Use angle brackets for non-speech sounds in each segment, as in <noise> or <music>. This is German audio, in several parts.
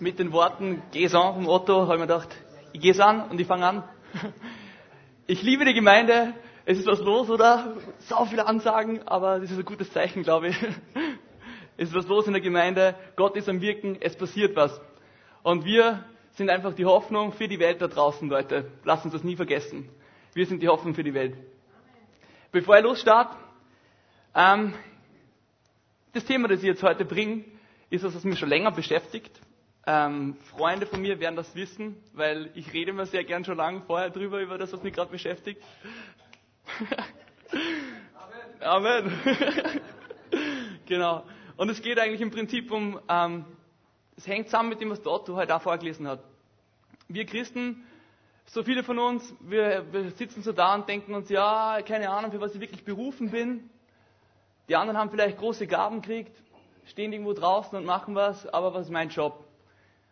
mit den Worten Geh's an vom Otto habe ich mir gedacht, ich geh's an und ich fange an. <laughs> Ich liebe die Gemeinde, es ist was los, oder? So viele Ansagen, aber das ist ein gutes Zeichen, glaube ich. <laughs> Es ist was los in der Gemeinde, Gott ist am Wirken, es passiert was. Und wir sind einfach die Hoffnung für die Welt da draußen, Leute. Lasst uns das nie vergessen. Wir sind die Hoffnung für die Welt. Bevor ich losstarte, ähm, das Thema, das ich jetzt heute bringe, ist was, was mich schon länger beschäftigt. Ähm, Freunde von mir werden das wissen, weil ich rede immer sehr gern schon lange vorher drüber, über das, was mich gerade beschäftigt. <laughs> Amen. Amen. <laughs> genau. Und es geht eigentlich im Prinzip um, ähm, es hängt zusammen mit dem, was der Otto heute auch vorgelesen hat. Wir Christen, so viele von uns, wir, wir sitzen so da und denken uns, ja, keine Ahnung, für was ich wirklich berufen bin. Die anderen haben vielleicht große Gaben gekriegt, stehen irgendwo draußen und machen was, aber was ist mein Job?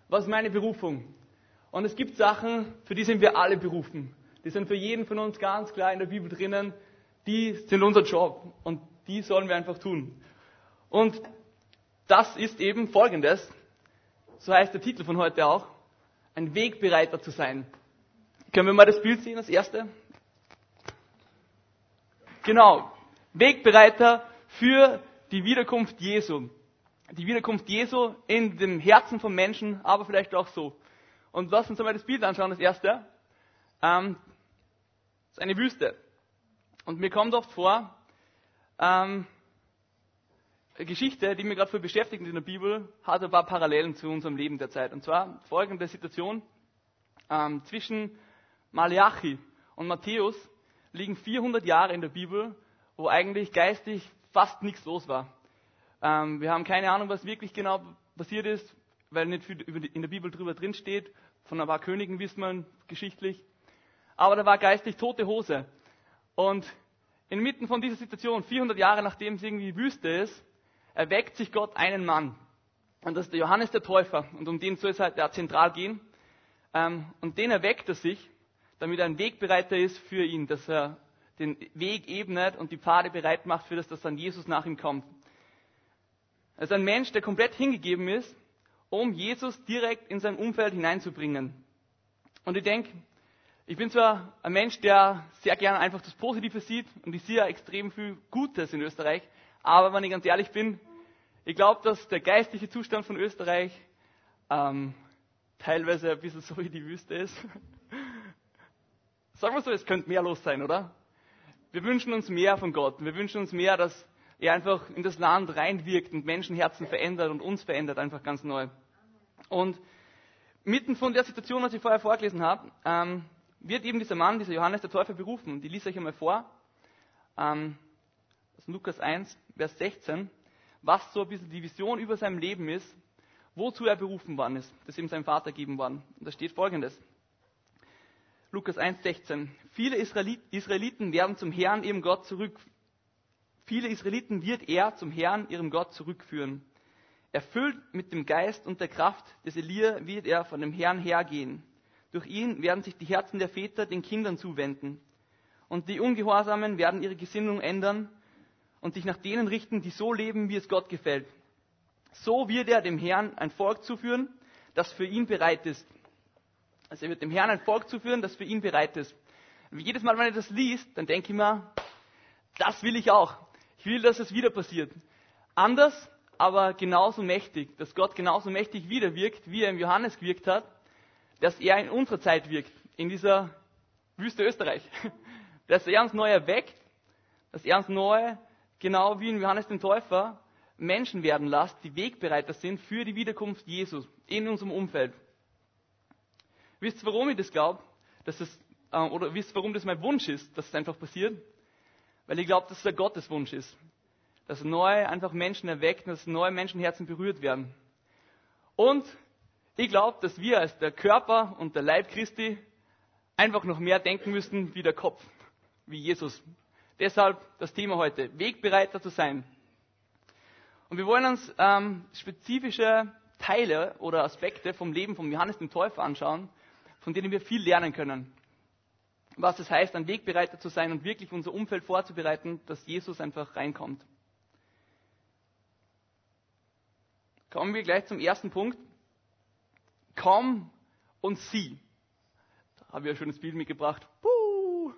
Was ist meine Berufung? Und es gibt Sachen, für die sind wir alle berufen. Die sind für jeden von uns ganz klar in der Bibel drinnen. Die sind unser Job und die sollen wir einfach tun. Und das ist eben folgendes. So heißt der Titel von heute auch. Ein Wegbereiter zu sein. Können wir mal das Bild sehen, das erste? Genau. Wegbereiter für die Wiederkunft Jesu. Die Wiederkunft Jesu in dem Herzen von Menschen, aber vielleicht auch so. Und lass uns einmal das Bild anschauen, das erste. Ähm, das ist eine Wüste. Und mir kommt oft vor, ähm, Geschichte, die mir gerade für beschäftigt in der Bibel, hat ein paar Parallelen zu unserem Leben derzeit. Und zwar folgende Situation. Ähm, zwischen Malachi und Matthäus liegen 400 Jahre in der Bibel, wo eigentlich geistig fast nichts los war. Ähm, wir haben keine Ahnung, was wirklich genau passiert ist, weil nicht viel in der Bibel drüber drin steht. Von ein paar Königen wissen wir geschichtlich. Aber da war geistig tote Hose. Und inmitten von dieser Situation, 400 Jahre nachdem es irgendwie Wüste ist, erweckt sich Gott einen Mann. Und das ist der Johannes der Täufer. Und um den soll es halt ja zentral gehen. Ähm, und den erweckt er sich, damit er ein Wegbereiter ist für ihn, dass er den Weg ebnet und die Pfade bereit macht für das, dass dann Jesus nach ihm kommt. Er ist ein Mensch, der komplett hingegeben ist, um Jesus direkt in sein Umfeld hineinzubringen. Und ich denke, ich bin zwar ein Mensch, der sehr gerne einfach das Positive sieht und ich sehe ja extrem viel Gutes in Österreich, aber wenn ich ganz ehrlich bin, ich glaube, dass der geistliche Zustand von Österreich ähm, teilweise ein bisschen <laughs> so wie die Wüste ist. Sagen wir so, es könnte mehr los sein, oder? Wir wünschen uns mehr von Gott. Wir wünschen uns mehr, dass er einfach in das Land reinwirkt und Menschenherzen verändert und uns verändert einfach ganz neu. Und mitten von der Situation, was ich vorher vorgelesen habe, ähm, wird eben dieser Mann, dieser Johannes der Täufer berufen. Und ich lese euch einmal vor. Ähm, aus Lukas 1, Vers 16, was so ein bisschen die Vision über seinem Leben ist, wozu er berufen worden ist, das ihm sein Vater gegeben worden. Und da steht folgendes. Lukas 1, 16. Viele Israeliten werden zum Herrn, ihrem Gott, zurück. Viele Israeliten wird er zum Herrn, ihrem Gott, zurückführen. Erfüllt mit dem Geist und der Kraft des Elia wird er von dem Herrn hergehen. Durch ihn werden sich die Herzen der Väter den Kindern zuwenden. Und die Ungehorsamen werden ihre Gesinnung ändern und sich nach denen richten, die so leben, wie es Gott gefällt. So wird er dem Herrn ein Volk zuführen, das für ihn bereit ist. Also er wird dem Herrn ein Volk zuführen, das für ihn bereit ist. Und jedes Mal, wenn er das liest, dann denke ich mir, das will ich auch. Ich will, dass es wieder passiert. Anders, aber genauso mächtig, dass Gott genauso mächtig wieder wirkt, wie er im Johannes gewirkt hat, dass er in unserer Zeit wirkt, in dieser Wüste Österreich. <laughs> Dass er uns neu erweckt, dass er uns neu, genau wie in Johannes den Täufer, Menschen werden lässt, die Wegbereiter sind für die Wiederkunft Jesus in unserem Umfeld. Wisst ihr, warum ich das glaube? Dass es, äh, oder wisst ihr, warum das mein Wunsch ist, dass es einfach passiert? Weil ich glaube, dass es ein Gotteswunsch ist. Dass neu einfach Menschen erweckt, dass neue Menschenherzen berührt werden. Und ich glaube, dass wir als der Körper und der Leib Christi einfach noch mehr denken müssten wie der Kopf, wie Jesus. Deshalb das Thema heute, Wegbereiter zu sein. Und wir wollen uns ähm, spezifische Teile oder Aspekte vom Leben von Johannes dem Täufer anschauen, von denen wir viel lernen können. Was es heißt, ein Wegbereiter zu sein und wirklich unser Umfeld vorzubereiten, dass Jesus einfach reinkommt. Kommen wir gleich zum ersten Punkt. komm und sieh. Da habe ich ein schönes Bild mitgebracht. Puh.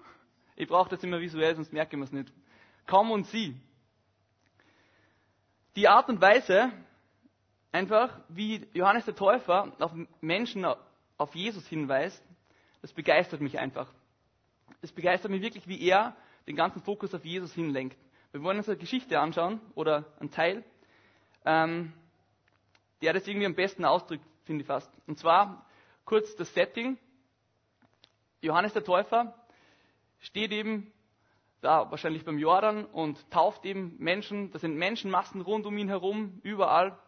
Ich brauche das immer visuell, sonst merke ich es nicht. Komm und sieh. Die Art und Weise, einfach wie Johannes der Täufer auf Menschen, auf Jesus hinweist, das begeistert mich einfach. Es begeistert mich wirklich, wie er den ganzen Fokus auf Jesus hinlenkt. Wir wollen uns eine Geschichte anschauen oder einen Teil, ähm, der das irgendwie am besten ausdrückt, finde ich fast. Und zwar kurz das Setting. Johannes der Täufer steht eben da wahrscheinlich beim Jordan und tauft eben Menschen. Das sind Menschenmassen rund um ihn herum, überall.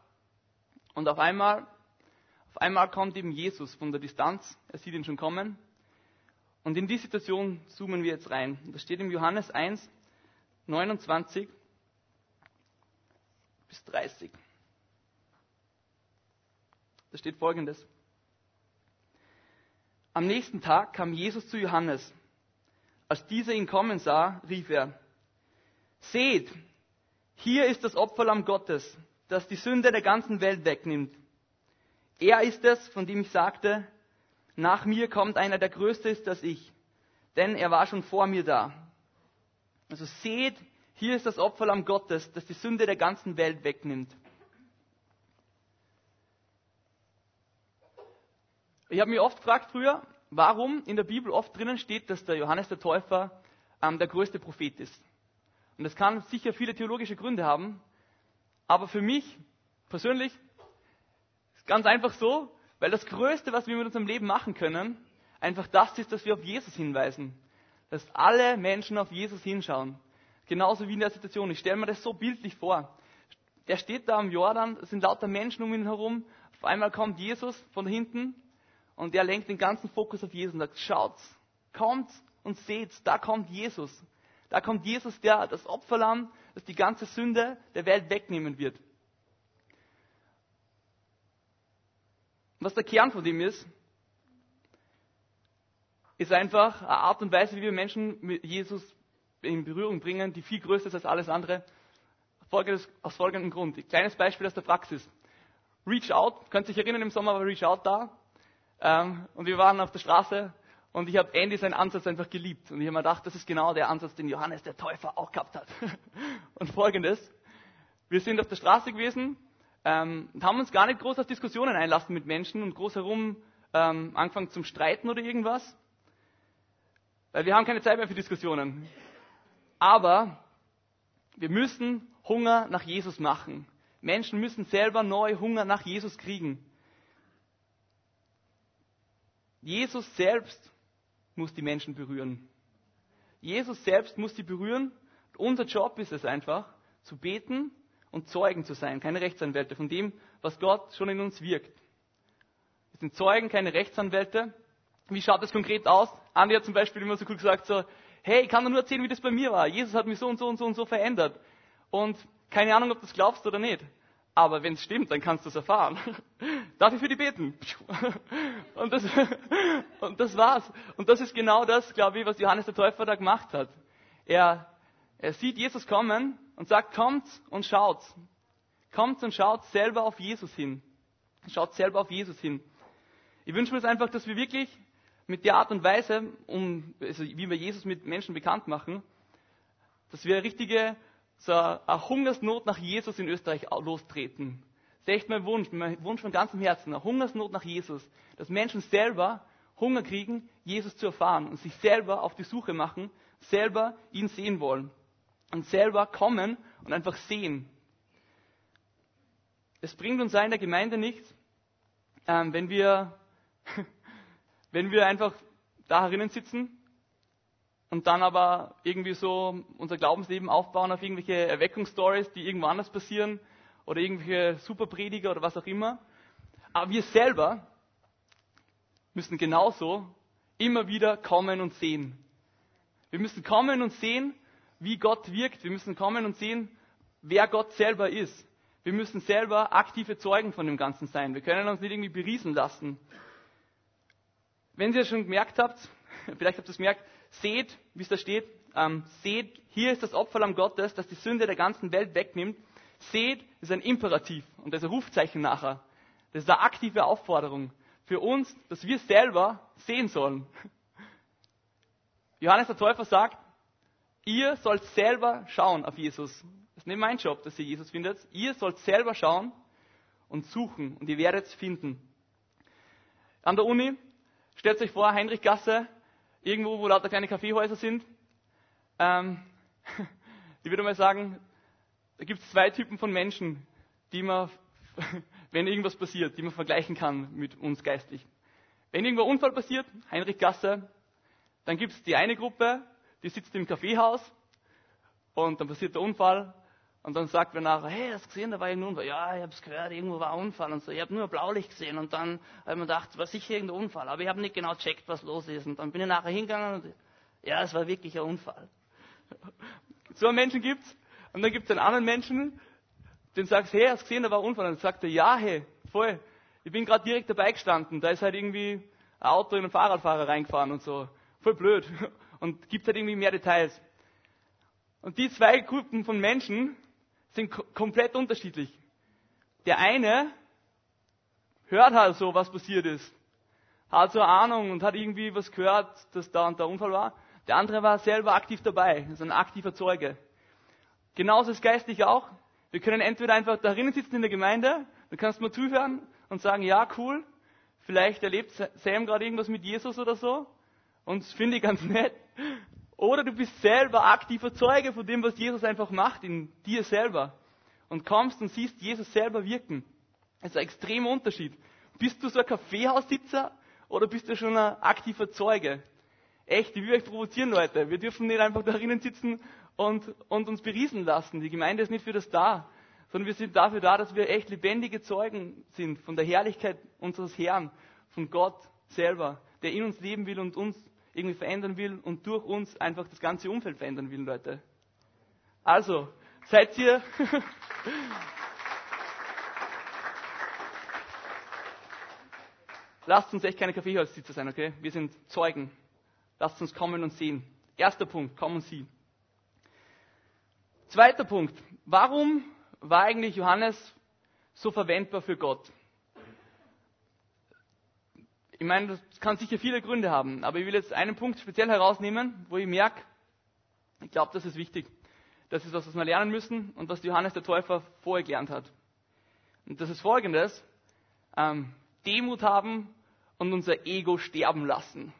Und auf einmal, auf einmal kommt eben Jesus von der Distanz. Er sieht ihn schon kommen. Und in die Situation zoomen wir jetzt rein. Das steht im Johannes 1, 29 bis 30. Da steht folgendes. Am nächsten Tag kam Jesus zu Johannes. Als dieser ihn kommen sah, rief er, Seht, hier ist das Opferlamm Gottes, das die Sünde der ganzen Welt wegnimmt. Er ist es, von dem ich sagte, nach mir kommt einer, der größer ist als ich, denn er war schon vor mir da. Also seht, hier ist das Opferlamm Gottes, das die Sünde der ganzen Welt wegnimmt. Ich habe mich oft gefragt früher, warum in der Bibel oft drinnen steht, dass der Johannes der Täufer ähm, der größte Prophet ist. Und das kann sicher viele theologische Gründe haben, aber für mich persönlich ist ganz einfach so, weil das Größte, was wir mit unserem Leben machen können, einfach das ist, dass wir auf Jesus hinweisen. Dass alle Menschen auf Jesus hinschauen. Genauso wie in der Situation. Ich stelle mir das so bildlich vor. Er steht da am Jordan, es sind lauter Menschen um ihn herum. Auf einmal kommt Jesus von hinten und er lenkt den ganzen Fokus auf Jesus und sagt, schaut, kommt und seht, da kommt Jesus. Da kommt Jesus, der das Opferlamm, das die ganze Sünde der Welt wegnehmen wird. Was der Kern von dem ist, ist einfach eine Art und Weise, wie wir Menschen mit Jesus in Berührung bringen, die viel größer ist als alles andere. aus folgendem Grund. Ein kleines Beispiel aus der Praxis. Reach Out, könnt ihr euch erinnern, im Sommer war Reach Out da. Ähm, und wir waren auf der Straße und ich habe Andy seinen Ansatz einfach geliebt. Und ich habe mir gedacht, das ist genau der Ansatz, den Johannes der Täufer auch gehabt hat. <laughs> und folgendes. Wir sind auf der Straße gewesen ähm, und haben uns gar nicht groß auf Diskussionen einlassen mit Menschen und groß herum ähm, angefangen zum Streiten oder irgendwas. Weil wir haben keine Zeit mehr für Diskussionen. Aber wir müssen Hunger nach Jesus machen. Menschen müssen selber neu Hunger nach Jesus kriegen. Jesus selbst muss die Menschen berühren. Jesus selbst muss sie berühren. Unser Job ist es einfach, zu beten und Zeugen zu sein, keine Rechtsanwälte von dem, was Gott schon in uns wirkt. Wir sind Zeugen, keine Rechtsanwälte. Wie schaut das konkret aus? Andi hat zum Beispiel immer so cool gesagt, so, hey, ich kann nur erzählen, wie das bei mir war. Jesus hat mich so und so und so und so verändert. Und keine Ahnung, ob du das glaubst oder nicht. Aber wenn es stimmt, dann kannst du es erfahren. <laughs> Darf ich für die beten? <laughs> Und das, <laughs> und das war's. Und das ist genau das, glaube ich, was Johannes der Täufer da gemacht hat. Er, er sieht Jesus kommen und sagt, kommt und schaut. Kommt und schaut selber auf Jesus hin. Schaut selber auf Jesus hin. Ich wünsche mir es einfach, dass wir wirklich mit der Art und Weise, um, also wie wir Jesus mit Menschen bekannt machen, dass wir eine richtige so eine Hungersnot nach Jesus in Österreich lostreten. Das ist echt mein Wunsch, mein Wunsch von ganzem Herzen, eine Hungersnot nach Jesus. Dass Menschen selber Hunger kriegen, Jesus zu erfahren und sich selber auf die Suche machen, selber ihn sehen wollen. Und selber kommen und einfach sehen. Es bringt uns in der Gemeinde nichts, ähm, wenn wir <laughs> wenn wir einfach da herinnen sitzen und dann aber irgendwie so unser Glaubensleben aufbauen auf irgendwelche Erweckungsstories, die irgendwo anders passieren oder irgendwelche Superprediger oder was auch immer. Aber wir selber müssen genauso immer wieder kommen und sehen. Wir müssen kommen und sehen, wie Gott wirkt. Wir müssen kommen und sehen, wer Gott selber ist. Wir müssen selber aktive Zeugen von dem Ganzen sein. Wir können uns nicht irgendwie beriesen lassen. Wenn ihr schon gemerkt habt, <laughs> vielleicht habt ihr es gemerkt, seht, wie es da steht, ähm, seht, hier ist das Opferlamm Gottes, das die Sünde der ganzen Welt wegnimmt. Seht ist ein Imperativ und das ist ein Rufzeichen nachher. Das ist eine aktive Aufforderung. für uns, dass wir selber sehen sollen. <laughs> Johannes der Täufer sagt, ihr sollt selber schauen auf Jesus. Das ist nicht mein Job, dass ihr Jesus findet. Ihr sollt selber schauen und suchen und ihr werdet es finden. An der Uni, stellt euch vor, Heinrichgasse, irgendwo, wo lauter kleine Kaffeehäuser sind. Ähm, <laughs> ich würde mal sagen, da gibt es zwei Typen von Menschen, die man, <laughs> wenn irgendwas passiert, die man vergleichen kann mit uns geistlich. Wenn irgendwo Unfall passiert, Heinrichgasse, dann gibt es die eine Gruppe, die sitzt im Kaffeehaus und dann passiert der Unfall und dann sagt wer nachher, hey, hast du gesehen, da war irgendein Unfall. Ja, ich habe es gehört, irgendwo war ein Unfall und so. Ich habe nur Blaulicht gesehen und dann habe ich mir gedacht, war sicher irgendein Unfall, aber ich habe nicht genau checkt, was los ist. Und dann bin ich nachher hingegangen und ja, es war wirklich ein Unfall. <laughs> So einen Menschen gibt's. Und dann gibt es einen anderen Menschen, den sagst, hey, hast du gesehen, da war ein Unfall. Und dann sagt er, ja, hey, voll. Ich bin gerade direkt dabei gestanden. Da ist halt irgendwie ein Auto in einen Fahrradfahrer reingefahren und so. Voll blöd. <laughs> Und gibt halt irgendwie mehr Details. Und die zwei Gruppen von Menschen sind komplett unterschiedlich. Der eine hört halt so, was passiert ist. Hat so eine Ahnung und hat irgendwie was gehört, dass da und der Unfall war. Der andere war selber aktiv dabei, ist ein aktiver Zeuge. Genauso ist geistlich auch. Wir können entweder einfach darin sitzen in der Gemeinde, dann kannst du mal zuhören und sagen, ja, cool, vielleicht erlebt Sam gerade irgendwas mit Jesus oder so und finde ich ganz <laughs> nett. Oder du bist selber aktiver Zeuge von dem, was Jesus einfach macht in dir selber. Und kommst und siehst Jesus selber wirken. Das ist ein extremer Unterschied. Bist du so ein Kaffeehaussitzer oder bist du schon ein aktiver Zeuge? Echt, ich will euch provozieren, Leute. Wir dürfen nicht einfach da drinnen sitzen und, und uns beriesen lassen. Die Gemeinde ist nicht für das da, sondern wir sind dafür da, dass wir echt lebendige Zeugen sind von der Herrlichkeit unseres Herrn, von Gott selber, der in uns leben will und uns irgendwie verändern will und durch uns einfach das ganze Umfeld verändern will, Leute. Also, seid ihr. <laughs> Lasst uns echt keine Kaffeehaussitzer sein, okay? Wir sind Zeugen. Lasst uns kommen und sehen. Erster Punkt, kommen sehen. Zweiter Punkt, warum war eigentlich Johannes so verwendbar für Gott? Ich meine, das kann sicher viele Gründe haben, aber ich will jetzt einen Punkt speziell herausnehmen, wo ich merke, ich glaube, das ist wichtig. Das ist was, was wir lernen müssen und was Johannes der Täufer vorher gelernt hat. Und das ist folgendes. Ähm, Demut haben und unser Ego sterben lassen.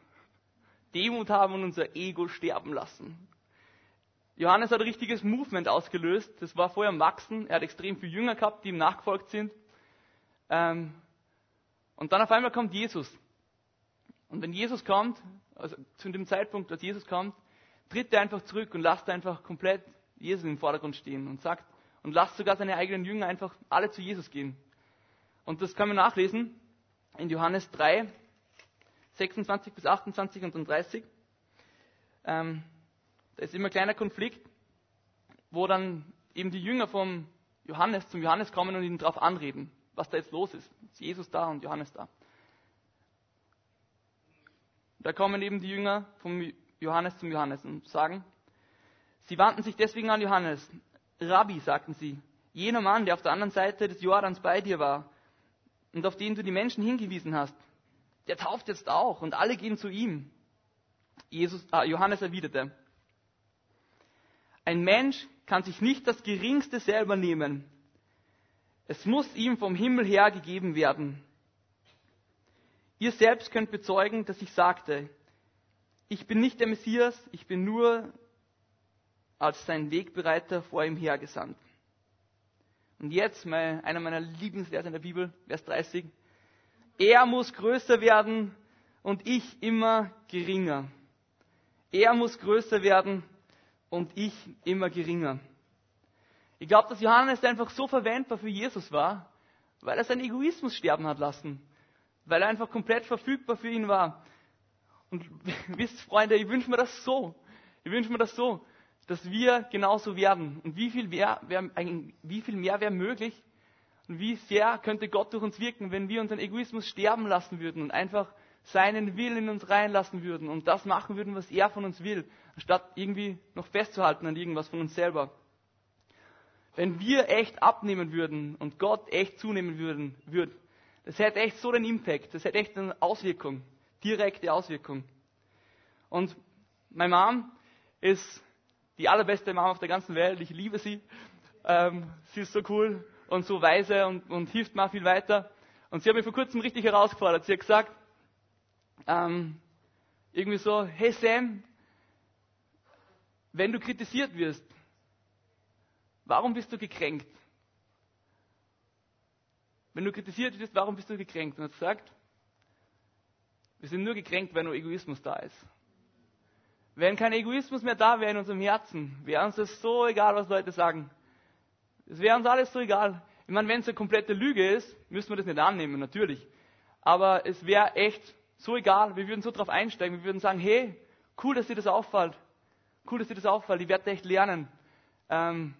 Demut haben und unser Ego sterben lassen. Johannes hat ein richtiges Movement ausgelöst. Das war vorher am Wachsen. Er hat extrem viele Jünger gehabt, die ihm nachgefolgt sind. Ähm, und dann auf einmal kommt Jesus. Und wenn Jesus kommt, also zu dem Zeitpunkt, als Jesus kommt, tritt er einfach zurück und lasst einfach komplett Jesus im Vordergrund stehen und sagt, und lasst sogar seine eigenen Jünger einfach alle zu Jesus gehen. Und das kann man nachlesen in Johannes 3, 26 bis 28 und dann 30. Ähm, da ist immer ein kleiner Konflikt, wo dann eben die Jünger vom Johannes zum Johannes kommen und ihn darauf anreden, was da jetzt los ist. Ist Jesus da und Johannes da. Da kommen eben die Jünger vom Johannes zum Johannes und sagen, sie wandten sich deswegen an Johannes. Rabbi, sagten sie, jener Mann, der auf der anderen Seite des Jordans bei dir war und auf den du die Menschen hingewiesen hast, der tauft jetzt auch und alle gehen zu ihm. Jesus, äh, Johannes erwiderte, ein Mensch kann sich nicht das Geringste selber nehmen. Es muss ihm vom Himmel her gegeben werden. Ihr selbst könnt bezeugen, dass ich sagte, ich bin nicht der Messias, ich bin nur als sein Wegbereiter vor ihm hergesandt. Und jetzt mein, einer meiner Lieblingsverse in der Bibel, Vers 30. Er muss größer werden und ich immer geringer. Er muss größer werden und ich immer geringer. Ich glaube, dass Johannes einfach so verwendbar für Jesus war, weil er seinen Egoismus sterben hat lassen weil er einfach komplett verfügbar für ihn war. Und <laughs> wisst, Freunde, ich wünsche mir das so. Ich wünsche mir das so, dass wir genauso werden. Und wie viel mehr, wie viel mehr wäre möglich und wie sehr könnte Gott durch uns wirken, wenn wir unseren Egoismus sterben lassen würden und einfach seinen Willen in uns reinlassen würden und das machen würden, was er von uns will, anstatt irgendwie noch festzuhalten an irgendwas von uns selber. Wenn wir echt abnehmen würden und Gott echt zunehmen würden, würde, Das hätte echt so den Impact, das hätte echt eine Auswirkung, direkte Auswirkung. Und meine Mom ist die allerbeste Mom auf der ganzen Welt, ich liebe sie. Ähm, sie ist so cool und so weise und, und hilft mir viel weiter. Und sie hat mich vor kurzem richtig herausgefordert. Sie hat gesagt, ähm, irgendwie so, hey Sam, wenn du kritisiert wirst, warum bist du gekränkt? Wenn du kritisiert wirst, warum bist du gekränkt? Und er gesagt, wir sind nur gekränkt, wenn nur Egoismus da ist. Wenn kein Egoismus mehr da wäre in unserem Herzen, wäre uns das so egal, was Leute sagen. Es wäre uns alles so egal. Ich meine, wenn es eine komplette Lüge ist, müssen wir das nicht annehmen, natürlich. Aber es wäre echt so egal. Wir würden so drauf einsteigen. Wir würden sagen, hey, cool, dass dir das auffällt. Cool, dass dir das auffällt. Ich werde echt lernen. Ähm,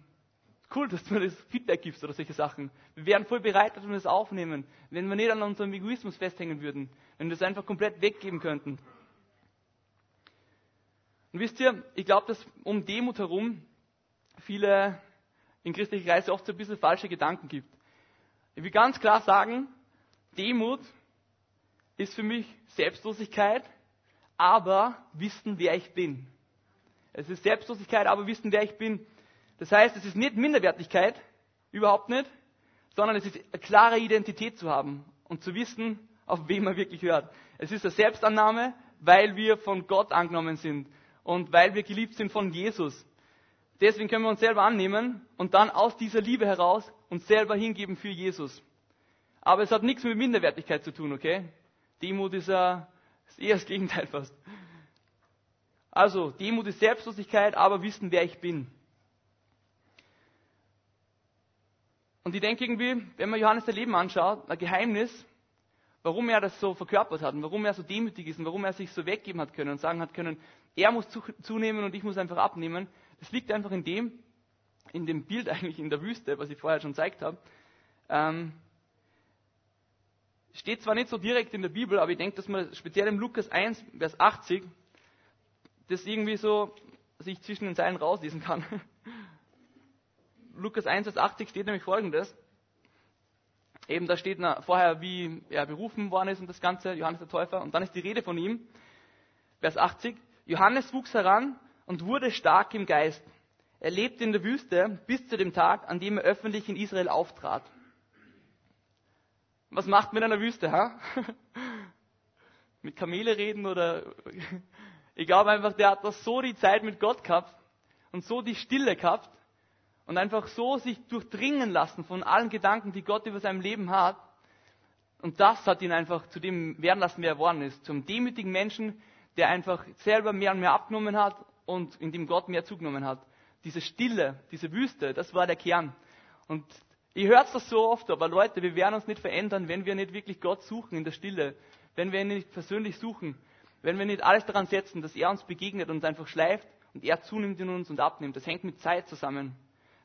cool, dass du mir das Feedback gibst oder solche Sachen. Wir wären voll bereit, dass wir das aufnehmen, wenn wir nicht an unserem Egoismus festhängen würden, wenn wir das einfach komplett weggeben könnten. Und wisst ihr, ich glaube, dass um Demut herum viele in christlicher Kreise oft so ein bisschen falsche Gedanken gibt. Ich will ganz klar sagen, Demut ist für mich Selbstlosigkeit, aber wissen, wer ich bin. Es ist Selbstlosigkeit, aber wissen, wer ich bin. Das heißt, es ist nicht Minderwertigkeit, überhaupt nicht, sondern es ist eine klare Identität zu haben und zu wissen, auf wen man wirklich hört. Es ist eine Selbstannahme, weil wir von Gott angenommen sind und weil wir geliebt sind von Jesus. Deswegen können wir uns selber annehmen und dann aus dieser Liebe heraus uns selber hingeben für Jesus. Aber es hat nichts mit Minderwertigkeit zu tun, okay? Demut ist, äh, ist eher das Gegenteil fast. Also, Demut ist Selbstlosigkeit, aber wissen, wer ich bin. Und ich denke irgendwie, wenn man Johannes sein Leben anschaut, ein Geheimnis, warum er das so verkörpert hat und warum er so demütig ist und warum er sich so weggeben hat können und sagen hat können, er muss zunehmen und ich muss einfach abnehmen. Das liegt einfach in dem, in dem Bild eigentlich in der Wüste, was ich vorher schon gezeigt habe. Ähm, steht zwar nicht so direkt in der Bibel, aber ich denke, dass man speziell im Lukas 1, Vers 80, das irgendwie so sich zwischen den Zeilen rauslesen kann. Lukas 1, Vers 80 steht nämlich folgendes. Eben da steht vorher, wie er berufen worden ist und das Ganze, Johannes der Täufer. Und dann ist die Rede von ihm. Vers 80. Johannes wuchs heran und wurde stark im Geist. Er lebte in der Wüste bis zu dem Tag, an dem er öffentlich in Israel auftrat. Was macht man in einer Wüste, ha? <laughs> mit Kamele reden oder <laughs> ich glaube einfach, der hat das so die Zeit mit Gott gehabt und so die Stille gehabt und einfach so sich durchdringen lassen von allen Gedanken, die Gott über sein Leben hat. Und das hat ihn einfach zu dem werden lassen, wer er geworden ist. Zum demütigen Menschen, der einfach selber mehr und mehr abgenommen hat und in dem Gott mehr zugenommen hat. Diese Stille, diese Wüste, das war der Kern. Und ihr hört das so oft, aber Leute, wir werden uns nicht verändern, wenn wir nicht wirklich Gott suchen in der Stille, wenn wir ihn nicht persönlich suchen, wenn wir nicht alles daran setzen, dass er uns begegnet und uns einfach schleift und er zunimmt in uns und abnimmt. Das hängt mit Zeit zusammen.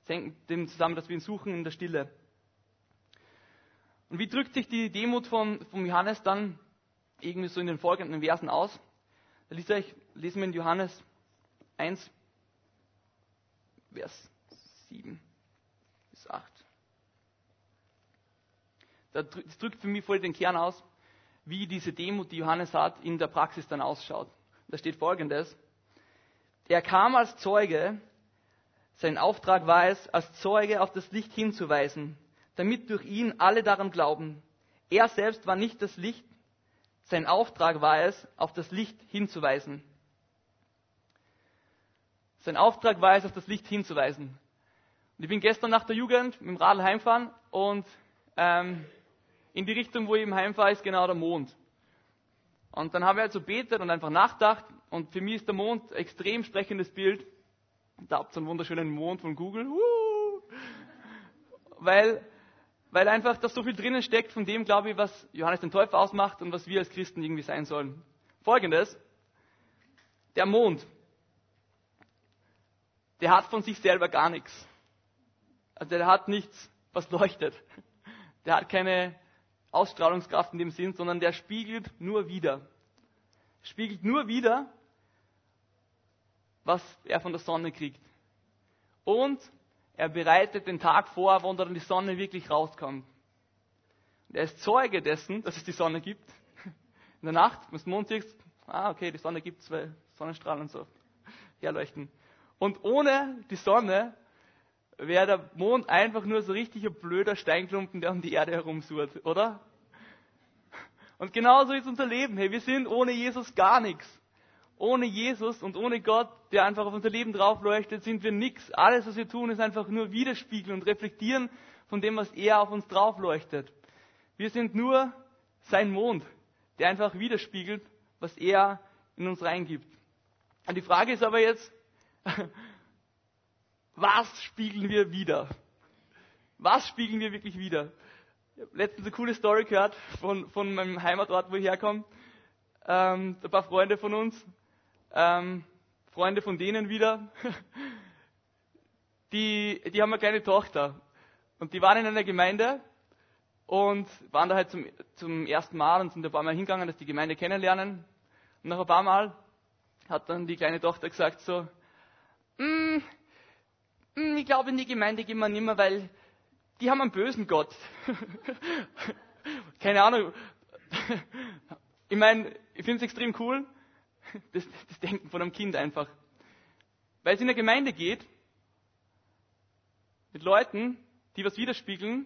Hängt dem zusammen, dass wir ihn suchen in der Stille. Und wie drückt sich die Demut von, von Johannes dann irgendwie so in den folgenden Versen aus? Da lese ich, lesen wir in Johannes 1, Vers 7 bis 8. Das drückt für mich voll den Kern aus, wie diese Demut, die Johannes hat, in der Praxis dann ausschaut. Da steht folgendes. Er kam als Zeuge, sein Auftrag war es, als Zeuge auf das Licht hinzuweisen, damit durch ihn alle daran glauben. Er selbst war nicht das Licht, sein Auftrag war es, auf das Licht hinzuweisen. Sein Auftrag war es, auf das Licht hinzuweisen. Und ich bin gestern nach der Jugend mit dem Radl heimfahren und ähm, in die Richtung, wo ich eben heimfahre, ist genau der Mond. Und dann habe ich also betet und einfach nachgedacht und für mich ist der Mond ein extrem sprechendes Bild. Da habt ihr einen wunderschönen Mond von Google. Weil, weil einfach da so viel drinnen steckt von dem, glaube ich, was Johannes den Täufer ausmacht und was wir als Christen irgendwie sein sollen. Folgendes. Der Mond, der hat von sich selber gar nichts. Also der hat nichts, was leuchtet. Der hat keine Ausstrahlungskraft in dem Sinn, sondern der spiegelt nur wieder. Spiegelt nur wieder, was er von der Sonne kriegt. Und er bereitet den Tag vor, wo dann die Sonne wirklich rauskommt. Er ist Zeuge dessen, dass es die Sonne gibt. In der Nacht, wenn du Mond siehst, ah, okay, die Sonne gibt es, weil Sonnenstrahlen und so herleuchten. Und ohne die Sonne wäre der Mond einfach nur so richtig ein blöder Steinklumpen, der um die Erde herumsurrt, oder? Und genauso ist unser Leben. Hey, wir sind ohne Jesus gar nichts. Ohne Jesus und ohne Gott, der einfach auf unser Leben draufleuchtet, sind wir nichts. Alles, was wir tun, ist einfach nur widerspiegeln und reflektieren von dem, was er auf uns draufleuchtet. Wir sind nur sein Mond, der einfach widerspiegelt, was er in uns reingibt. Und die Frage ist aber jetzt, <laughs> was spiegeln wir wieder? Was spiegeln wir wirklich wieder? Ich habe letztens eine coole Story gehört von, von meinem Heimatort, wo ich herkomme. Ähm, ein paar Freunde von uns, ähm, Freunde von denen wieder, <laughs> die, die haben eine kleine Tochter. Und die waren in einer Gemeinde und waren da halt zum, zum ersten Mal und sind ein paar Mal hingegangen, dass die Gemeinde kennenlernen. Und nach ein paar Mal hat dann die kleine Tochter gesagt so, mm, mm, ich glaube in die Gemeinde gehen wir nicht mehr, weil die haben einen bösen Gott. <laughs> Keine Ahnung. <laughs> Ich meine, ich finde es extrem cool, <laughs> das, das Denken von einem Kind einfach. Weil es in der Gemeinde geht, mit Leuten, die was widerspiegeln,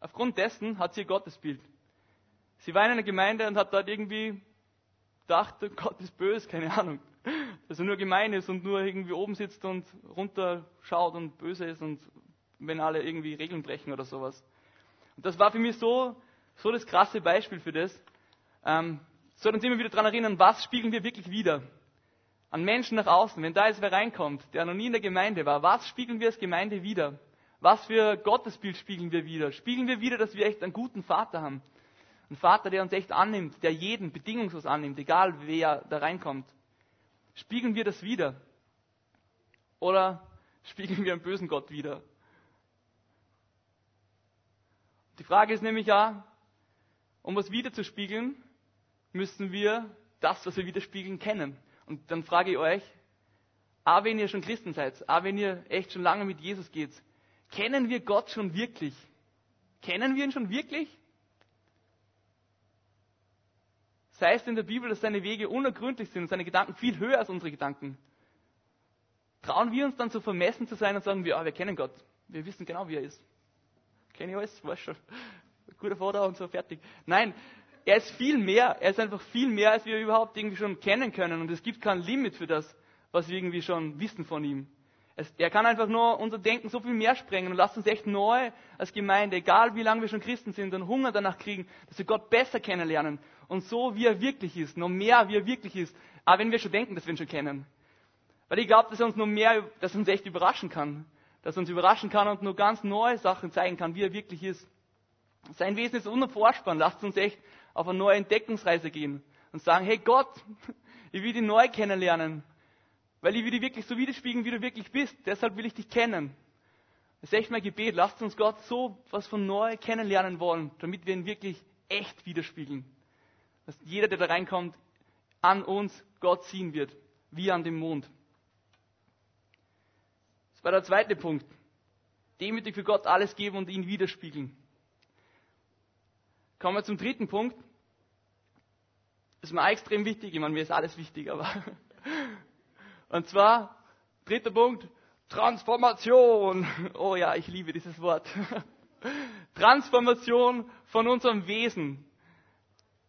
aufgrund dessen hat sie ihr Gottesbild. Sie war in einer Gemeinde und hat dort irgendwie gedacht, Gott ist böse, keine Ahnung. Dass er nur gemein ist und nur irgendwie oben sitzt und runterschaut und böse ist und wenn alle irgendwie Regeln brechen oder sowas. Und das war für mich so, so das krasse Beispiel für das. Ähm, soll uns immer wieder daran erinnern, was spiegeln wir wirklich wieder? An Menschen nach außen, wenn da jetzt wer reinkommt, der noch nie in der Gemeinde war, was spiegeln wir als Gemeinde wieder? Was für Gottesbild spiegeln wir wieder? Spiegeln wir wieder, dass wir echt einen guten Vater haben? Einen Vater, der uns echt annimmt, der jeden bedingungslos annimmt, egal wer da reinkommt. Spiegeln wir das wieder? Oder spiegeln wir einen bösen Gott wieder? Die Frage ist nämlich ja, um was wiederzuspiegeln, müssen wir das, was wir widerspiegeln, kennen. Und dann frage ich euch, a, wenn ihr schon Christen seid, a, wenn ihr echt schon lange mit Jesus geht, Kennen wir Gott schon wirklich? Kennen wir ihn schon wirklich? Sei es in der Bibel, dass seine Wege unergründlich sind und seine Gedanken viel höher als unsere Gedanken. Trauen wir uns dann so vermessen zu sein und sagen, wir, ah, wir kennen Gott. Wir wissen genau, wie er ist. Kenne ich alles, weiß schon. Guter Vater und so, fertig. Nein, er ist viel mehr. Er ist einfach viel mehr, als wir überhaupt irgendwie schon kennen können. Und es gibt kein Limit für das, was wir irgendwie schon wissen von ihm. Es, er kann einfach nur unser Denken so viel mehr sprengen und lasst uns echt neu als Gemeinde, egal wie lange wir schon Christen sind, einen Hunger danach kriegen, dass wir Gott besser kennenlernen und so, wie er wirklich ist, noch mehr, wie er wirklich ist, aber wenn wir schon denken, dass wir ihn schon kennen. Weil ich glaube, dass er uns noch mehr, dass er uns echt überraschen kann. Dass er uns überraschen kann und nur ganz neue Sachen zeigen kann, wie er wirklich ist. Sein Wesen ist unerforschbar. Lasst uns echt auf eine neue Entdeckungsreise gehen und sagen, hey Gott, <laughs> ich will dich neu kennenlernen. Weil ich will dich wirklich so widerspiegeln, wie du wirklich bist. Deshalb will ich dich kennen. Das ist echt mein Gebet. Lasst uns Gott so was von neu kennenlernen wollen, damit wir ihn wirklich echt widerspiegeln. Dass jeder, der da reinkommt, an uns Gott ziehen wird, wie an dem Mond. Das war der zweite Punkt. Demütig für Gott alles geben und ihn widerspiegeln. Kommen wir zum dritten Punkt. Ist mir extrem wichtig. Ich meine, mir ist alles wichtig, aber <laughs> Und zwar, dritter Punkt, Transformation. Oh ja, ich liebe dieses Wort. <laughs> Transformation von unserem Wesen.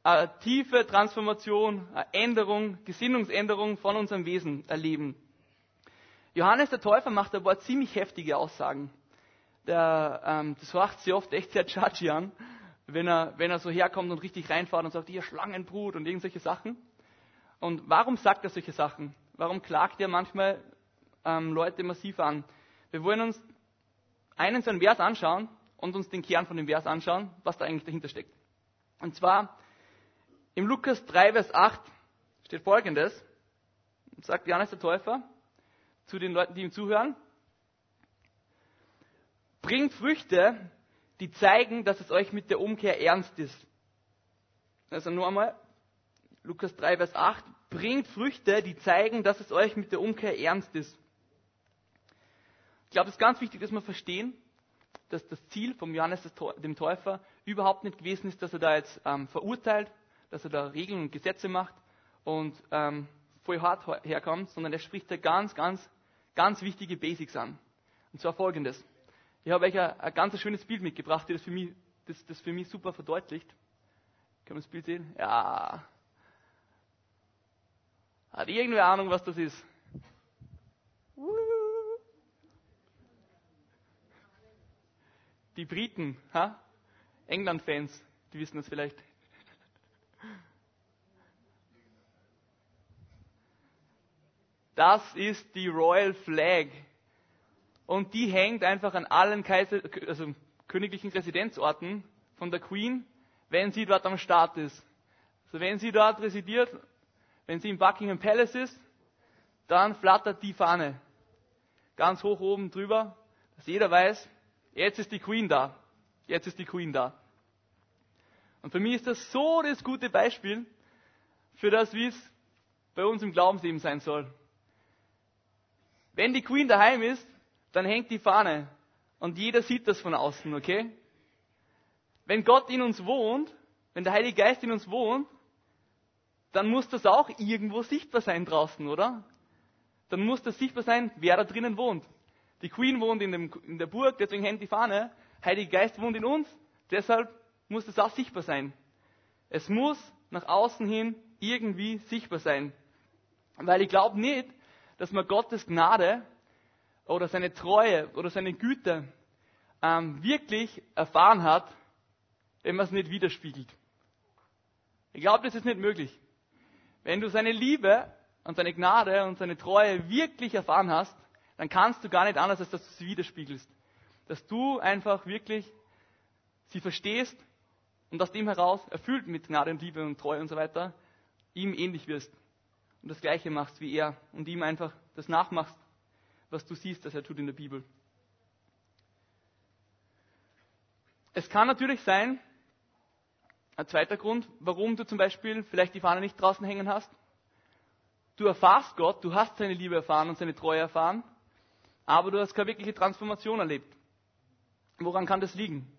Eine tiefe Transformation, eine Änderung, Gesinnungsänderung von unserem Wesen erleben. Johannes der Täufer macht aber ziemlich heftige Aussagen. Der, ähm, das horcht sie oft echt sehr judgy an, wenn er, wenn er so herkommt und richtig reinfährt und sagt, ihr Schlangenbrut und irgendwelche Sachen. Und warum sagt er solche Sachen? Warum klagt er manchmal ähm, Leute massiv an? Wir wollen uns einen so einen Vers anschauen und uns den Kern von dem Vers anschauen, was da eigentlich dahinter steckt. Und zwar im Lukas 3, Vers 8 steht folgendes, sagt Johannes der Täufer zu den Leuten, die ihm zuhören, bringt Früchte, die zeigen, dass es euch mit der Umkehr ernst ist. Also nur einmal, Lukas 3, Vers 8, bringt Früchte, die zeigen, dass es euch mit der Umkehr ernst ist. Ich glaube, es ist ganz wichtig, dass wir verstehen, dass das Ziel vom Johannes dem Täufer überhaupt nicht gewesen ist, dass er da jetzt ähm, verurteilt, dass er da Regeln und Gesetze macht und ähm, voll hart herkommt, sondern er spricht da ganz, ganz, ganz wichtige Basics an. Und zwar folgendes. Ich habe euch ein, ein ganz schönes Bild mitgebracht, das für mich, das, das für mich super verdeutlicht. Kann man das Bild sehen? Ja. Hat irgendwer Ahnung, was das ist? Die Briten, ha? England-Fans, die wissen das vielleicht. Das ist die Royal Flag. Und die hängt einfach an allen Kaiser, also königlichen Residenzorten von der Queen, wenn sie dort am Start ist. Also wenn sie dort residiert, wenn sie im Buckingham Palace ist, dann flattert die Fahne ganz hoch oben drüber, dass jeder weiß, jetzt ist die Queen da. Jetzt ist die Queen da. Und für mich ist das so das gute Beispiel für das, wie es bei uns im Glaubensleben sein soll. Wenn die Queen daheim ist, dann hängt die Fahne und jeder sieht das von außen, okay? Wenn Gott in uns wohnt, wenn der Heilige Geist in uns wohnt, dann muss das auch irgendwo sichtbar sein draußen, oder? Dann muss das sichtbar sein, wer da drinnen wohnt. Die Queen wohnt in, dem, in der Burg, deswegen hängt die Fahne. Heilige Geist wohnt in uns, deshalb muss das auch sichtbar sein. Es muss nach außen hin irgendwie sichtbar sein. Weil ich glaube nicht, dass man Gottes Gnade oder seine Treue oder seine Güte ähm, wirklich erfahren hat, wenn man es nicht widerspiegelt. Ich glaube, das ist nicht möglich. Wenn du seine Liebe und seine Gnade und seine Treue wirklich erfahren hast, dann kannst du gar nicht anders, als dass du sie widerspiegelst. Dass du einfach wirklich sie verstehst und aus dem heraus, erfüllt mit Gnade und Liebe und Treue und so weiter, ihm ähnlich wirst und das Gleiche machst wie er und ihm einfach das nachmachst, was du siehst, dass er tut in der Bibel. Es kann natürlich sein, ein zweiter Grund, warum du zum Beispiel vielleicht die Fahne nicht draußen hängen hast. Du erfahrst Gott, du hast seine Liebe erfahren und seine Treue erfahren, aber du hast keine wirkliche Transformation erlebt. Woran kann das liegen?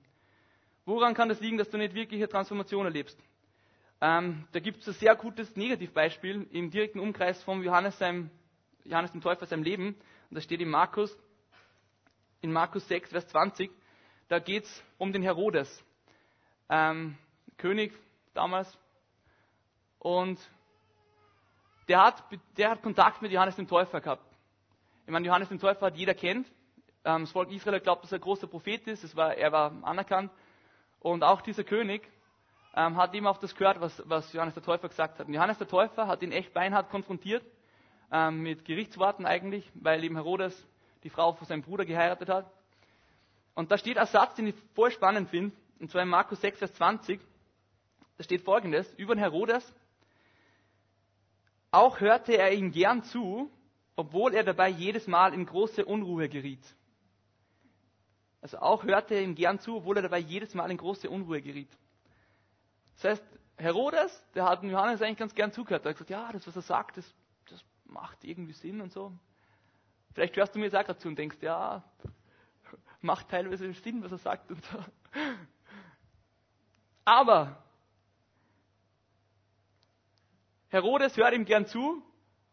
Woran kann das liegen, dass du nicht wirkliche Transformation erlebst? Ähm, da gibt es ein sehr gutes Negativbeispiel im direkten Umkreis von Johannes, seinem, Johannes dem Täufer, seinem Leben. Und das steht in Markus, in Markus 6, Vers 20. Da geht es um den Herodes, ähm, König damals. Und der hat, der hat Kontakt mit Johannes dem Täufer gehabt. Ich meine, Johannes den Täufer hat jeder kennt. Ähm, das Volk Israel glaubt, dass er ein großer Prophet ist. War, er war anerkannt. Und auch dieser König ähm, hat ihm auf das gehört, was, was, Johannes der Täufer gesagt hat. Und Johannes der Täufer hat ihn echt beinhart konfrontiert, ähm, mit Gerichtsworten eigentlich, weil eben Herodes die Frau von seinem Bruder geheiratet hat. Und da steht ein Satz, den ich voll spannend finde, und zwar in Markus 6, Vers 20. Da steht folgendes, über den Herodes. Auch hörte er ihm gern zu, obwohl er dabei jedes Mal in große Unruhe geriet. Also auch hörte er ihm gern zu, obwohl er dabei jedes Mal in große Unruhe geriet. Das heißt, Herodes, der hat Johannes eigentlich ganz gern zugehört. Er hat gesagt, ja, das, was er sagt, das, macht irgendwie Sinn und so. Vielleicht hörst du mir jetzt auch gerade zu und denkst, ja, macht teilweise Sinn, was er sagt und so. Aber Herodes hört ihm gern zu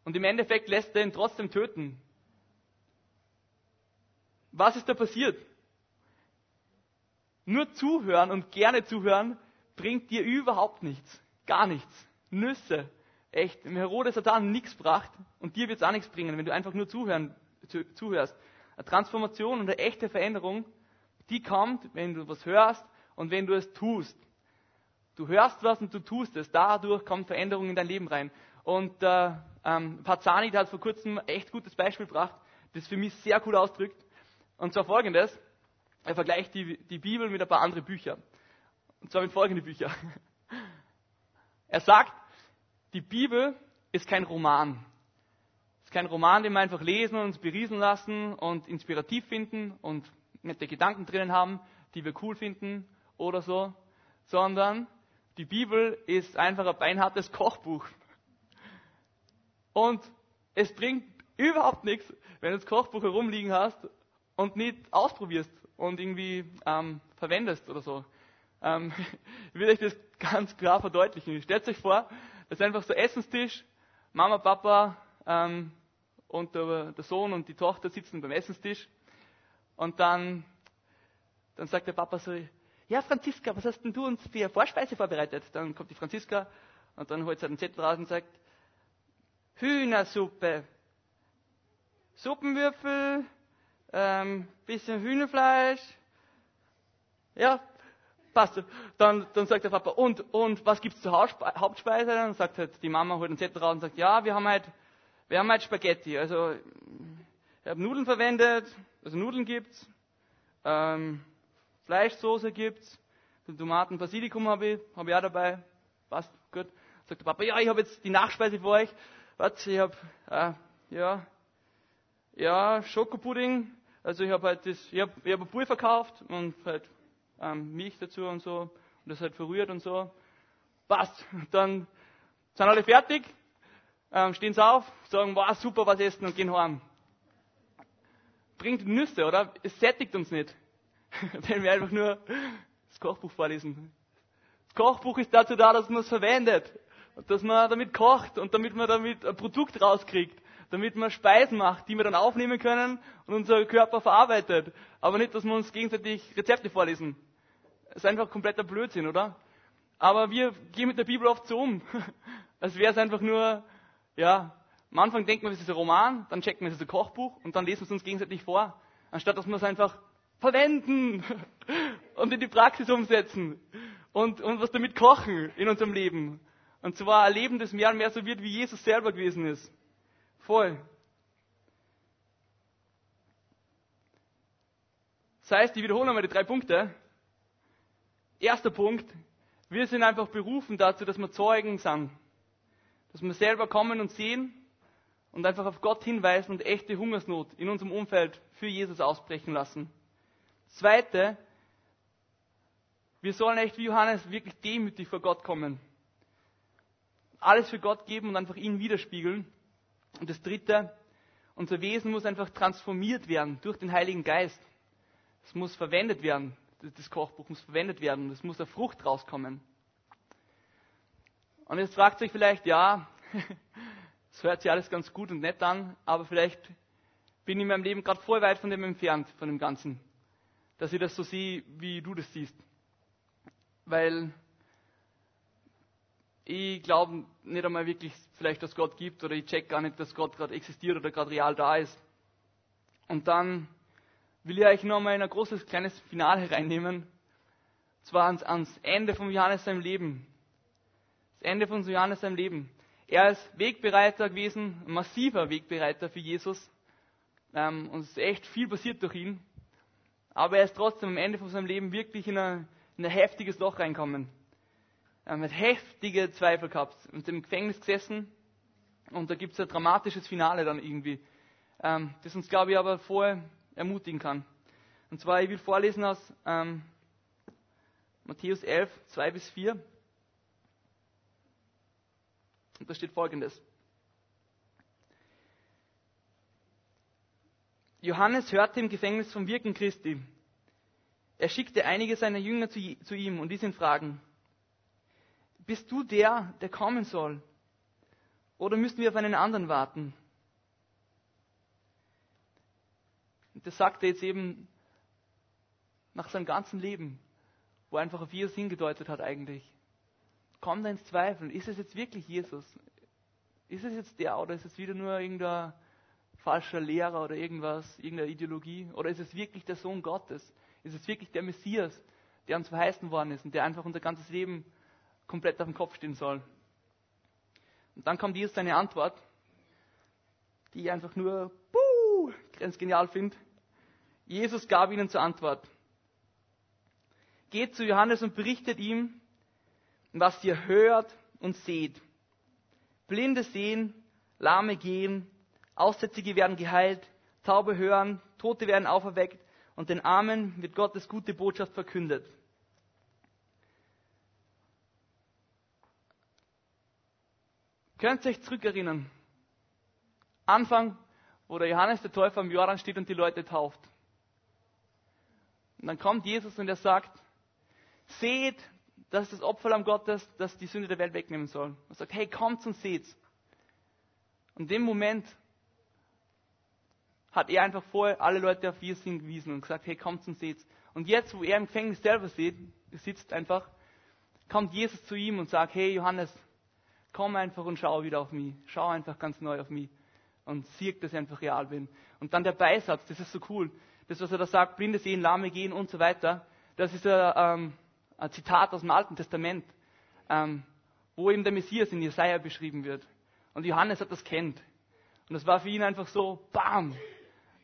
und im Endeffekt lässt er ihn trotzdem töten. Was ist da passiert? Nur zuhören und gerne zuhören bringt dir überhaupt nichts. Gar nichts. Nüsse. Echt. Im Herodes hat da nichts gebracht und dir wird es auch nichts bringen, wenn du einfach nur zuhören, zu, zuhörst. Eine Transformation und eine echte Veränderung, die kommt, wenn du was hörst und wenn du es tust. Du hörst was und du tust es. Dadurch kommt Veränderung in dein Leben rein. Und äh, ähm, Pazzani, der hat vor kurzem ein echt gutes Beispiel gebracht, das für mich sehr cool ausdrückt. Und zwar folgendes. Er vergleicht die, die Bibel mit ein paar anderen Büchern. Und zwar mit folgenden Büchern. <laughs> Er sagt, die Bibel ist kein Roman. Es ist kein Roman, den wir einfach lesen und uns berieseln lassen und inspirativ finden und nette Gedanken drinnen haben, die wir cool finden oder so, sondern die Bibel ist einfach ein beinhartes Kochbuch. Und es bringt überhaupt nichts, wenn du das Kochbuch herumliegen hast und nicht ausprobierst und irgendwie ähm, verwendest oder so. Ähm, <laughs> ich will euch das ganz klar verdeutlichen. Stellt euch vor, das ist einfach so Essenstisch, Mama, Papa ähm, und der, der Sohn und die Tochter sitzen beim Essenstisch. Und dann, dann sagt der Papa so, ja Franziska, was hast denn du uns für Vorspeise vorbereitet? Dann kommt die Franziska und dann holt sie einen Zettel raus und sagt, Hühnersuppe, Suppenwürfel, ähm, bisschen Hühnerfleisch. Ja, passt. Dann, dann sagt der Papa, und, und was gibt's zur Hauptspeise? Dann sagt halt die Mama, holt einen Zettel raus und sagt, ja, wir haben halt, wir haben halt Spaghetti. Also, ich habe Nudeln verwendet, also Nudeln gibt's, ähm, Fleischsoße gibt's, Tomaten, Basilikum habe ich, habe ich auch dabei. Passt, gut. Sagt der Papa, ja, ich habe jetzt die Nachspeise für euch. Was, ich habe, äh, ja, ja, Schokopudding. Also ich habe halt das, ich habe ich hab Pulver verkauft und halt ähm, Milch dazu und so und das halt verrührt und so. Passt. <laughs> Dann sind alle fertig, ähm, stehen sie auf, sagen, wow, super, was essen und gehen heim. Bringt Nüsse, oder? Es sättigt uns nicht. <laughs> Wenn wir einfach nur das Kochbuch vorlesen. Das Kochbuch ist dazu da, dass man es verwendet. Dass man damit kocht und damit man damit ein Produkt rauskriegt damit wir Speisen macht, die wir dann aufnehmen können und unser Körper verarbeitet. Aber nicht, dass wir uns gegenseitig Rezepte vorlesen. Ist einfach kompletter Blödsinn, oder? Aber wir gehen mit der Bibel oft so um. <laughs> Als wäre es einfach nur, ja, am Anfang denken wir, es ist ein Roman, dann checken wir, es ist ein Kochbuch und dann lesen wir es uns gegenseitig vor. Anstatt dass wir es einfach verwenden <laughs> und in die Praxis umsetzen und, und was damit kochen in unserem Leben. Und zwar ein Leben, das mehr und mehr so wird, wie Jesus selber gewesen ist voll. Das heißt, ich wiederhole nochmal die drei Punkte. Erster Punkt, wir sind einfach berufen dazu, dass wir Zeugen sind. Dass wir selber kommen und sehen und einfach auf Gott hinweisen und echte Hungersnot in unserem Umfeld für Jesus ausbrechen lassen. Zweite, wir sollen echt wie Johannes wirklich demütig vor Gott kommen. Alles für Gott geben und einfach ihn widerspiegeln. Und das Dritte, unser Wesen muss einfach transformiert werden durch den Heiligen Geist. Es muss verwendet werden, das Kochbuch muss verwendet werden, es muss eine Frucht rauskommen. Und jetzt fragt sich vielleicht, ja, <laughs> es hört sich alles ganz gut und nett an, aber vielleicht bin ich in meinem Leben gerade voll weit von dem entfernt, von dem Ganzen. Dass ich das so sehe, wie du das siehst. Weil ich glaube nicht einmal wirklich vielleicht, dass Gott gibt oder ich check gar nicht, dass Gott gerade existiert oder gerade real da ist. Und dann will ich euch nochmal in ein großes, kleines Finale reinnehmen. Und zwar ans, ans Ende von Johannes seinem Leben. Das Ende von Johannes seinem Leben. Er ist Wegbereiter gewesen, ein massiver Wegbereiter für Jesus. Ähm, und es ist echt viel passiert durch ihn. Aber er ist trotzdem am Ende von seinem Leben wirklich in ein, in ein heftiges Loch reinkommen. Er hat heftige Zweifel gehabt und im Gefängnis gesessen. Und da gibt es ein dramatisches Finale dann irgendwie, ähm, das uns, glaube ich, aber vorher ermutigen kann. Und zwar, ich will vorlesen aus ähm, Matthäus 11, 2 bis 4. Und da steht folgendes. Johannes hörte im Gefängnis vom Wirken Christi. Er schickte einige seiner Jünger zu, zu ihm und ließ ihn fragen, bist du der, der kommen soll? Oder müssen wir auf einen anderen warten? Und das sagt er jetzt eben nach seinem ganzen Leben, wo er einfach auf Jesus hingedeutet hat eigentlich. Kommt er ins Zweifeln, ist es jetzt wirklich Jesus? Ist es jetzt der oder ist es wieder nur irgendein falscher Lehrer oder irgendwas, irgendeine Ideologie? Oder ist es wirklich der Sohn Gottes? Ist es wirklich der Messias, der uns verheißen worden ist und der einfach unser ganzes Leben komplett auf dem Kopf stehen soll. Und dann kommt Jesus seine Antwort, die ich einfach nur buh, ganz genial finde. Jesus gab ihnen zur Antwort. Geht zu Johannes und berichtet ihm, was ihr hört und seht. Blinde sehen, Lahme gehen, Aussätzige werden geheilt, Taube hören, Tote werden auferweckt und den Armen wird Gottes gute Botschaft verkündet. Könnt ihr euch zurückerinnern? Anfang, wo der Johannes der Täufer am Jordan steht und die Leute tauft. Und dann kommt Jesus und er sagt, seht, dass das Opferlamm Gottes, das die Sünde der Welt wegnehmen soll. Und sagt, hey, kommt und seht's. Und in dem Moment hat er einfach vorher alle Leute auf Jesus hingewiesen und gesagt, hey, kommt und seht's. Und jetzt, wo er im Gefängnis selber sitzt einfach, kommt Jesus zu ihm und sagt, hey Johannes, komm einfach und schau wieder auf mich. Schau einfach ganz neu auf mich. Und sieh, dass ich einfach real bin. Und dann der Beisatz, das ist so cool. Das, was er da sagt, Blinde sehen, Lahme gehen und so weiter, das ist ein, ähm, ein Zitat aus dem Alten Testament, ähm, wo eben der Messias in Jesaja beschrieben wird. Und Johannes hat das kennt. Und das war für ihn einfach so, bam,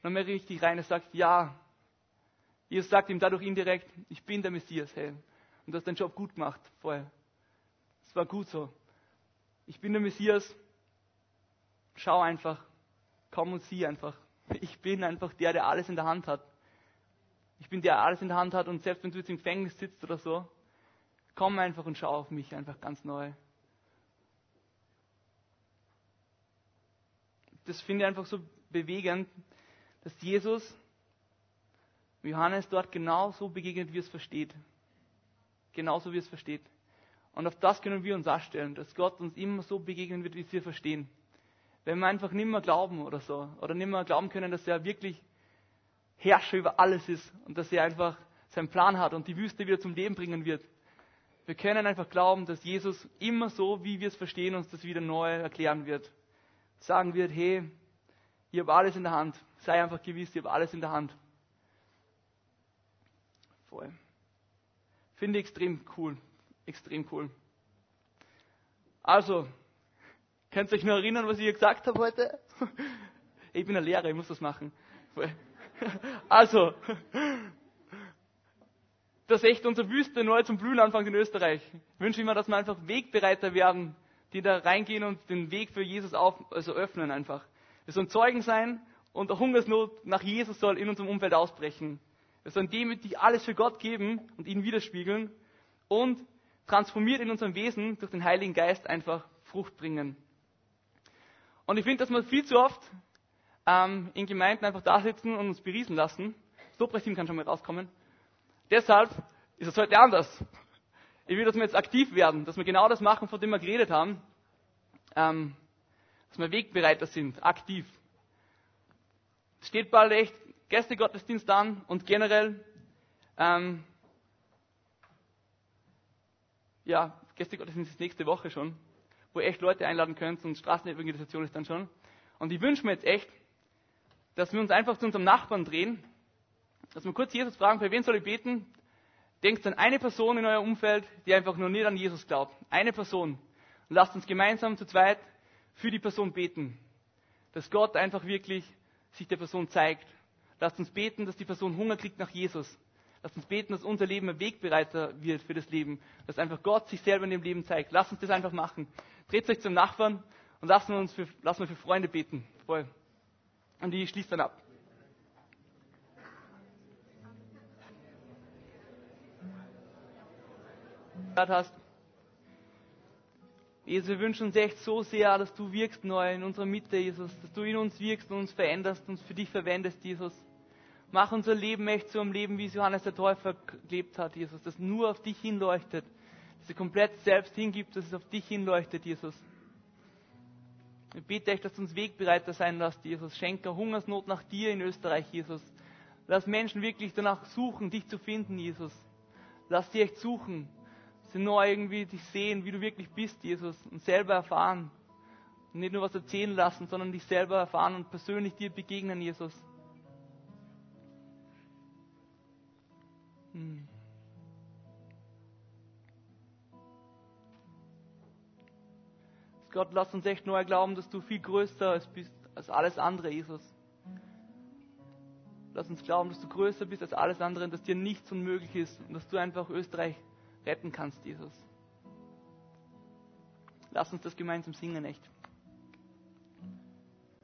dann mehr richtig rein. Er sagt, ja. Jesus sagt ihm dadurch indirekt, ich bin der Messias, hey. Und du hast deinen Job gut gemacht vorher. Es war gut so. Ich bin der Messias. Schau einfach. Komm und sieh einfach. Ich bin einfach der, der alles in der Hand hat. Ich bin der, der alles in der Hand hat und selbst wenn du jetzt im Gefängnis sitzt oder so, komm einfach und schau auf mich einfach ganz neu. Das finde ich einfach so bewegend, dass Jesus Johannes dort genau so begegnet, wie es versteht. Genauso wie es versteht. Und auf das können wir uns darstellen, dass Gott uns immer so begegnen wird, wie wir verstehen. Wenn wir einfach nicht mehr glauben oder so, oder nicht mehr glauben können, dass er wirklich Herrscher über alles ist und dass er einfach seinen Plan hat und die Wüste wieder zum Leben bringen wird. Wir können einfach glauben, dass Jesus immer so, wie wir es verstehen, uns das wieder neu erklären wird. Sagen wird, hey, ich habe alles in der Hand. Sei einfach gewiss, ich habe alles in der Hand. Voll. Finde ich extrem cool. Extrem cool. Also, könnt ihr euch noch erinnern, was ich gesagt habe heute? <laughs> Ich bin ein Lehrer, ich muss das machen. <laughs> Also, <laughs> dass echt unsere Wüste neu zum Blühen anfängt in Österreich. Ich wünsche immer, dass wir einfach Wegbereiter werden, die da reingehen und den Weg für Jesus auf, also öffnen einfach. Wir sollen Zeugen sein und der Hungersnot nach Jesus soll in unserem Umfeld ausbrechen. Wir sollen demütig alles für Gott geben und ihn widerspiegeln und transformiert in unserem Wesen durch den Heiligen Geist einfach Frucht bringen. Und ich finde, dass wir viel zu oft ähm, in Gemeinden einfach da sitzen und uns beriesen lassen. Lobpreisteam kann schon mal rauskommen. Deshalb ist es heute anders. Ich will, dass wir jetzt aktiv werden, dass wir genau das machen, von dem wir geredet haben. Ähm, dass wir Wegbereiter sind, aktiv. Es steht bald echt Gästegottesdienst an und generell, ähm, ja, Gästegottesdienst ist nächste Woche schon, wo ihr echt Leute einladen könnt und Straßenevangelisation ist dann schon. Und ich wünsche mir jetzt echt, dass wir uns einfach zu unserem Nachbarn drehen, dass wir kurz Jesus fragen, für wen soll ich beten? Denkt an eine Person in euer Umfeld, die einfach nur nicht an Jesus glaubt. Eine Person. Und lasst uns gemeinsam zu zweit für die Person beten. Dass Gott einfach wirklich sich der Person zeigt. Lasst uns beten, dass die Person Hunger kriegt nach Jesus. Lasst uns beten, dass unser Leben ein Wegbereiter wird für das Leben. Dass einfach Gott sich selber in dem Leben zeigt. Lasst uns das einfach machen. Dreht euch zum Nachbarn und lasst uns für, lasst uns für Freunde beten. Voll. Und die schließt dann ab. hast. Jesus, wir wünschen uns echt so sehr, dass du wirkst neu in unserer Mitte, Jesus, dass du in uns wirkst und uns veränderst, uns für dich verwendest, Jesus. Mach unser Leben echt zu einem Leben, wie es Johannes der Täufer gelebt hat, Jesus, das nur auf dich hinleuchtet, dass er komplett selbst hingibt, dass es auf dich hinleuchtet, Jesus. Ich bitte echt, dass du uns Wegbereiter sein lässt, Jesus. Schenke Hungersnot nach dir in Österreich, Jesus. Lass Menschen wirklich danach suchen, dich zu finden, Jesus. Lass sie echt suchen sie nur irgendwie dich sehen, wie du wirklich bist, Jesus, und selber erfahren. Und nicht nur was erzählen lassen, sondern dich selber erfahren und persönlich dir begegnen, Jesus. Hm. Gott, lass uns echt neu glauben, dass du viel größer bist als alles andere, Jesus. Lass uns glauben, dass du größer bist als alles andere und dass dir nichts unmöglich ist und dass du einfach Österreich retten kannst, Jesus. Lass uns das gemeinsam singen, echt.